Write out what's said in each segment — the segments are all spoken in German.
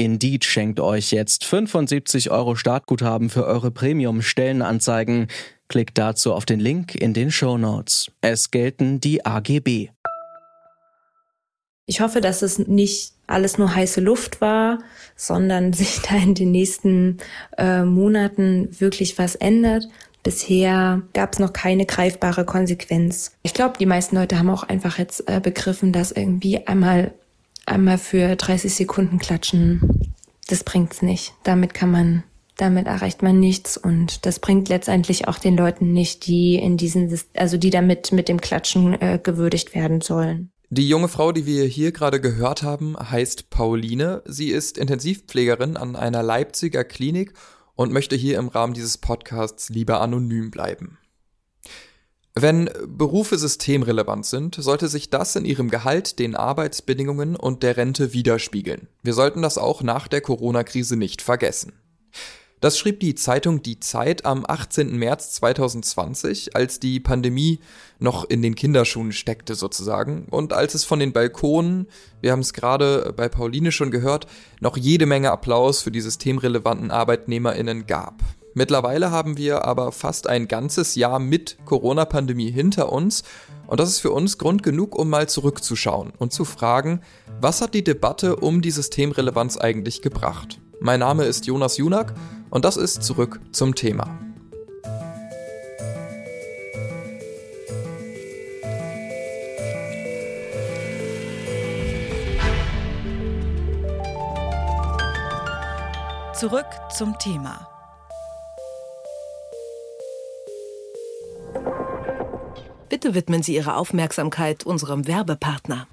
Indeed schenkt euch jetzt 75 Euro Startguthaben für eure Premium-Stellenanzeigen. Klickt dazu auf den Link in den Show Notes. Es gelten die AGB. Ich hoffe, dass es nicht alles nur heiße Luft war, sondern sich da in den nächsten äh, Monaten wirklich was ändert. Bisher gab es noch keine greifbare Konsequenz. Ich glaube, die meisten Leute haben auch einfach jetzt äh, begriffen, dass irgendwie einmal einmal für 30 Sekunden klatschen, das bringt's nicht. Damit kann man damit erreicht man nichts und das bringt letztendlich auch den Leuten nicht, die in diesen, also die damit mit dem Klatschen äh, gewürdigt werden sollen. Die junge Frau, die wir hier gerade gehört haben, heißt Pauline. Sie ist Intensivpflegerin an einer Leipziger Klinik und möchte hier im Rahmen dieses Podcasts lieber anonym bleiben. Wenn Berufe systemrelevant sind, sollte sich das in ihrem Gehalt, den Arbeitsbedingungen und der Rente widerspiegeln. Wir sollten das auch nach der Corona-Krise nicht vergessen. Das schrieb die Zeitung Die Zeit am 18. März 2020, als die Pandemie noch in den Kinderschuhen steckte sozusagen und als es von den Balkonen, wir haben es gerade bei Pauline schon gehört, noch jede Menge Applaus für die systemrelevanten Arbeitnehmerinnen gab. Mittlerweile haben wir aber fast ein ganzes Jahr mit Corona-Pandemie hinter uns und das ist für uns Grund genug, um mal zurückzuschauen und zu fragen, was hat die Debatte um die Systemrelevanz eigentlich gebracht? Mein Name ist Jonas Junak und das ist zurück zum Thema. Zurück zum Thema. Bitte widmen Sie Ihre Aufmerksamkeit unserem Werbepartner.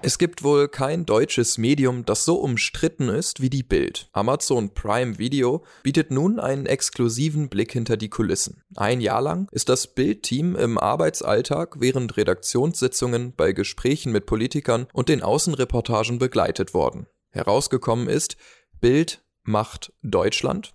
Es gibt wohl kein deutsches Medium, das so umstritten ist wie die Bild. Amazon Prime Video bietet nun einen exklusiven Blick hinter die Kulissen. Ein Jahr lang ist das Bild-Team im Arbeitsalltag während Redaktionssitzungen bei Gesprächen mit Politikern und den Außenreportagen begleitet worden. Herausgekommen ist Bild macht Deutschland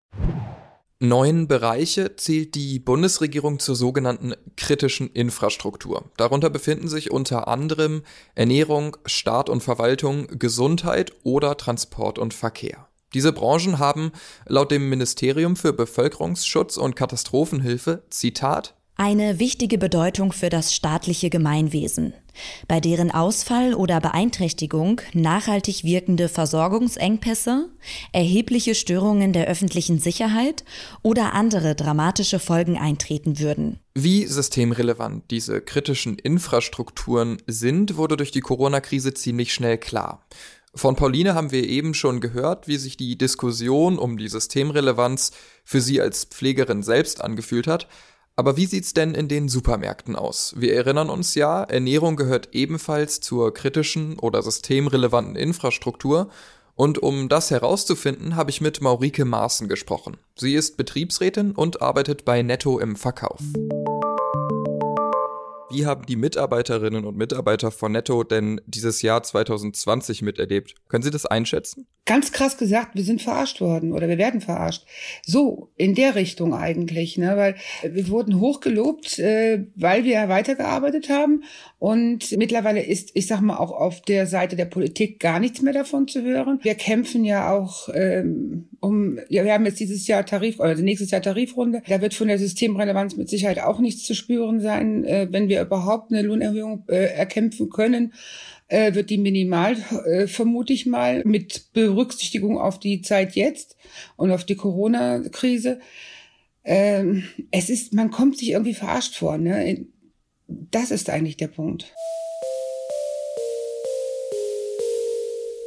Neun Bereiche zählt die Bundesregierung zur sogenannten kritischen Infrastruktur. Darunter befinden sich unter anderem Ernährung, Staat und Verwaltung, Gesundheit oder Transport und Verkehr. Diese Branchen haben laut dem Ministerium für Bevölkerungsschutz und Katastrophenhilfe Zitat eine wichtige Bedeutung für das staatliche Gemeinwesen, bei deren Ausfall oder Beeinträchtigung nachhaltig wirkende Versorgungsengpässe, erhebliche Störungen der öffentlichen Sicherheit oder andere dramatische Folgen eintreten würden. Wie systemrelevant diese kritischen Infrastrukturen sind, wurde durch die Corona-Krise ziemlich schnell klar. Von Pauline haben wir eben schon gehört, wie sich die Diskussion um die Systemrelevanz für sie als Pflegerin selbst angefühlt hat. Aber wie sieht's denn in den Supermärkten aus? Wir erinnern uns ja, Ernährung gehört ebenfalls zur kritischen oder systemrelevanten Infrastruktur. Und um das herauszufinden, habe ich mit Maurike Maaßen gesprochen. Sie ist Betriebsrätin und arbeitet bei Netto im Verkauf. Wie haben die Mitarbeiterinnen und Mitarbeiter von Netto denn dieses Jahr 2020 miterlebt? Können Sie das einschätzen? Ganz krass gesagt, wir sind verarscht worden oder wir werden verarscht. So, in der Richtung eigentlich, ne? weil wir wurden hochgelobt, äh, weil wir weitergearbeitet haben und mittlerweile ist, ich sag mal, auch auf der Seite der Politik gar nichts mehr davon zu hören. Wir kämpfen ja auch ähm, um, ja, wir haben jetzt dieses Jahr Tarif, oder nächstes Jahr Tarifrunde. Da wird von der Systemrelevanz mit Sicherheit auch nichts zu spüren sein, äh, wenn wir überhaupt eine Lohnerhöhung äh, erkämpfen können äh, wird die minimal, äh, vermute ich mal, mit Berücksichtigung auf die Zeit jetzt und auf die Corona-Krise. Ähm, es ist, man kommt sich irgendwie verarscht vor. Ne? Das ist eigentlich der Punkt.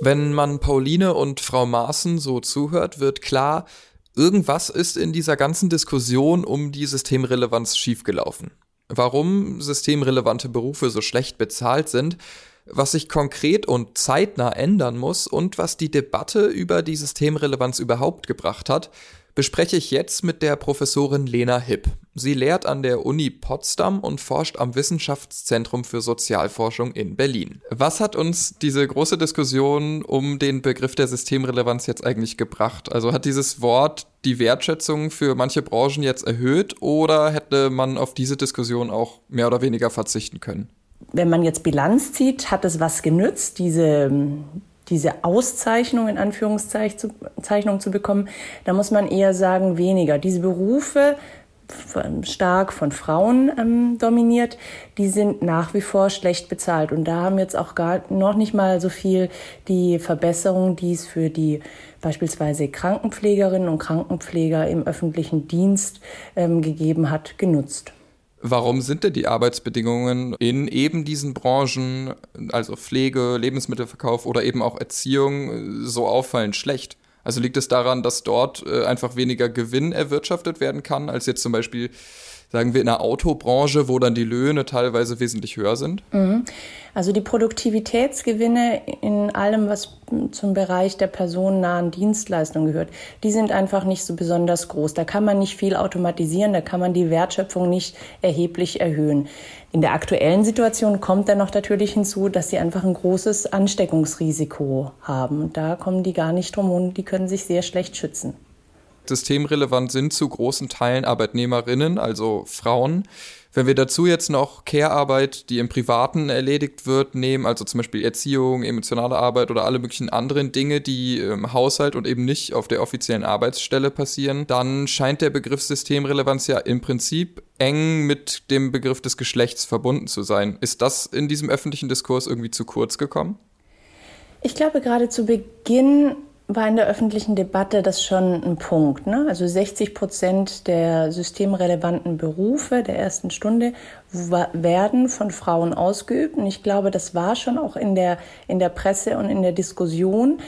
Wenn man Pauline und Frau Maaßen so zuhört, wird klar, irgendwas ist in dieser ganzen Diskussion um die Systemrelevanz schiefgelaufen. Warum systemrelevante Berufe so schlecht bezahlt sind, was sich konkret und zeitnah ändern muss und was die Debatte über die Systemrelevanz überhaupt gebracht hat, bespreche ich jetzt mit der Professorin Lena Hipp. Sie lehrt an der Uni Potsdam und forscht am Wissenschaftszentrum für Sozialforschung in Berlin. Was hat uns diese große Diskussion um den Begriff der Systemrelevanz jetzt eigentlich gebracht? Also hat dieses Wort die Wertschätzung für manche Branchen jetzt erhöht oder hätte man auf diese Diskussion auch mehr oder weniger verzichten können? Wenn man jetzt Bilanz zieht, hat es was genützt, diese diese Auszeichnung in Anführungszeichen zu bekommen, da muss man eher sagen weniger. Diese Berufe stark von Frauen ähm, dominiert, die sind nach wie vor schlecht bezahlt. Und da haben jetzt auch gar noch nicht mal so viel die Verbesserung, die es für die beispielsweise Krankenpflegerinnen und Krankenpfleger im öffentlichen Dienst ähm, gegeben hat, genutzt. Warum sind denn die Arbeitsbedingungen in eben diesen Branchen, also Pflege, Lebensmittelverkauf oder eben auch Erziehung, so auffallend schlecht? Also liegt es daran, dass dort äh, einfach weniger Gewinn erwirtschaftet werden kann, als jetzt zum Beispiel sagen wir, in der Autobranche, wo dann die Löhne teilweise wesentlich höher sind? Mhm. Also die Produktivitätsgewinne in allem, was zum Bereich der personennahen Dienstleistung gehört, die sind einfach nicht so besonders groß. Da kann man nicht viel automatisieren, da kann man die Wertschöpfung nicht erheblich erhöhen. In der aktuellen Situation kommt dann noch natürlich hinzu, dass sie einfach ein großes Ansteckungsrisiko haben. Da kommen die gar nicht drum und die können sich sehr schlecht schützen systemrelevant sind zu großen Teilen Arbeitnehmerinnen, also Frauen. Wenn wir dazu jetzt noch Care-Arbeit, die im Privaten erledigt wird, nehmen, also zum Beispiel Erziehung, emotionale Arbeit oder alle möglichen anderen Dinge, die im Haushalt und eben nicht auf der offiziellen Arbeitsstelle passieren, dann scheint der Begriff Systemrelevanz ja im Prinzip eng mit dem Begriff des Geschlechts verbunden zu sein. Ist das in diesem öffentlichen Diskurs irgendwie zu kurz gekommen? Ich glaube, gerade zu Beginn war in der öffentlichen Debatte das schon ein Punkt. Ne? Also 60 Prozent der systemrelevanten Berufe der ersten Stunde werden von Frauen ausgeübt. Und ich glaube, das war schon auch in der, in der Presse und in der Diskussion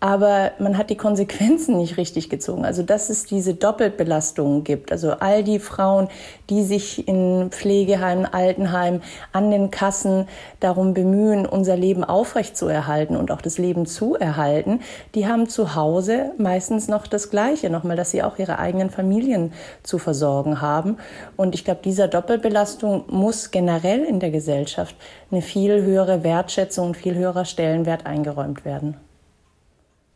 aber man hat die Konsequenzen nicht richtig gezogen. Also dass es diese Doppelbelastung gibt. Also all die Frauen, die sich in Pflegeheimen, Altenheimen, an den Kassen darum bemühen, unser Leben aufrechtzuerhalten und auch das Leben zu erhalten, die haben zu Hause meistens noch das Gleiche, nochmal, dass sie auch ihre eigenen Familien zu versorgen haben. Und ich glaube, dieser Doppelbelastung muss generell in der Gesellschaft eine viel höhere Wertschätzung und viel höherer Stellenwert eingeräumt werden.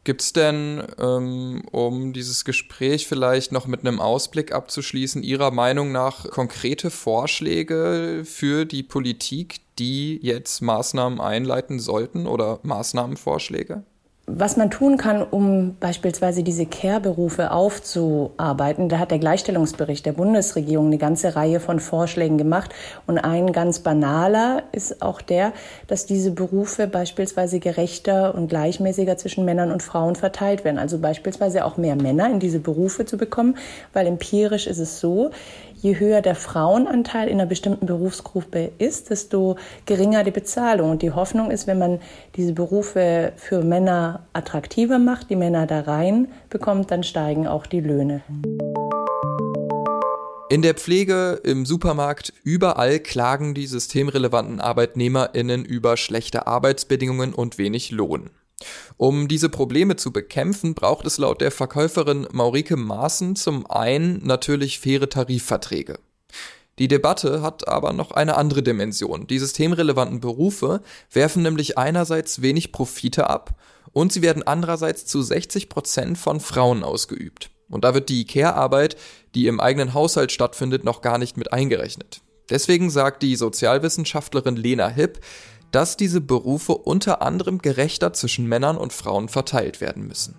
Gibt es denn, ähm, um dieses Gespräch vielleicht noch mit einem Ausblick abzuschließen, Ihrer Meinung nach konkrete Vorschläge für die Politik, die jetzt Maßnahmen einleiten sollten oder Maßnahmenvorschläge? Was man tun kann, um beispielsweise diese Care-Berufe aufzuarbeiten, da hat der Gleichstellungsbericht der Bundesregierung eine ganze Reihe von Vorschlägen gemacht. Und ein ganz banaler ist auch der, dass diese Berufe beispielsweise gerechter und gleichmäßiger zwischen Männern und Frauen verteilt werden. Also beispielsweise auch mehr Männer in diese Berufe zu bekommen, weil empirisch ist es so, je höher der Frauenanteil in einer bestimmten Berufsgruppe ist, desto geringer die Bezahlung. Und die Hoffnung ist, wenn man diese Berufe für Männer attraktiver macht, die Männer da rein bekommt, dann steigen auch die Löhne. In der Pflege, im Supermarkt, überall klagen die systemrelevanten ArbeitnehmerInnen über schlechte Arbeitsbedingungen und wenig Lohn. Um diese Probleme zu bekämpfen, braucht es laut der Verkäuferin Maurike Maaßen zum einen natürlich faire Tarifverträge. Die Debatte hat aber noch eine andere Dimension. Die systemrelevanten Berufe werfen nämlich einerseits wenig Profite ab und sie werden andererseits zu 60 Prozent von Frauen ausgeübt. Und da wird die Care-Arbeit, die im eigenen Haushalt stattfindet, noch gar nicht mit eingerechnet. Deswegen sagt die Sozialwissenschaftlerin Lena Hipp, dass diese Berufe unter anderem gerechter zwischen Männern und Frauen verteilt werden müssen.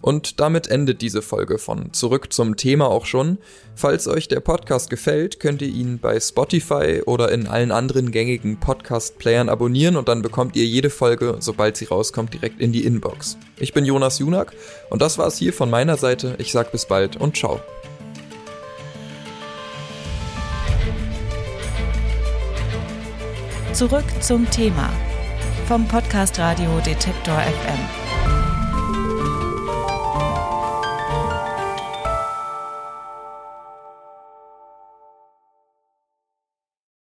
Und damit endet diese Folge von Zurück zum Thema auch schon. Falls euch der Podcast gefällt, könnt ihr ihn bei Spotify oder in allen anderen gängigen Podcast-Playern abonnieren und dann bekommt ihr jede Folge, sobald sie rauskommt, direkt in die Inbox. Ich bin Jonas Junak und das war's hier von meiner Seite. Ich sag bis bald und ciao. Zurück zum Thema vom Podcast Radio Detektor FM.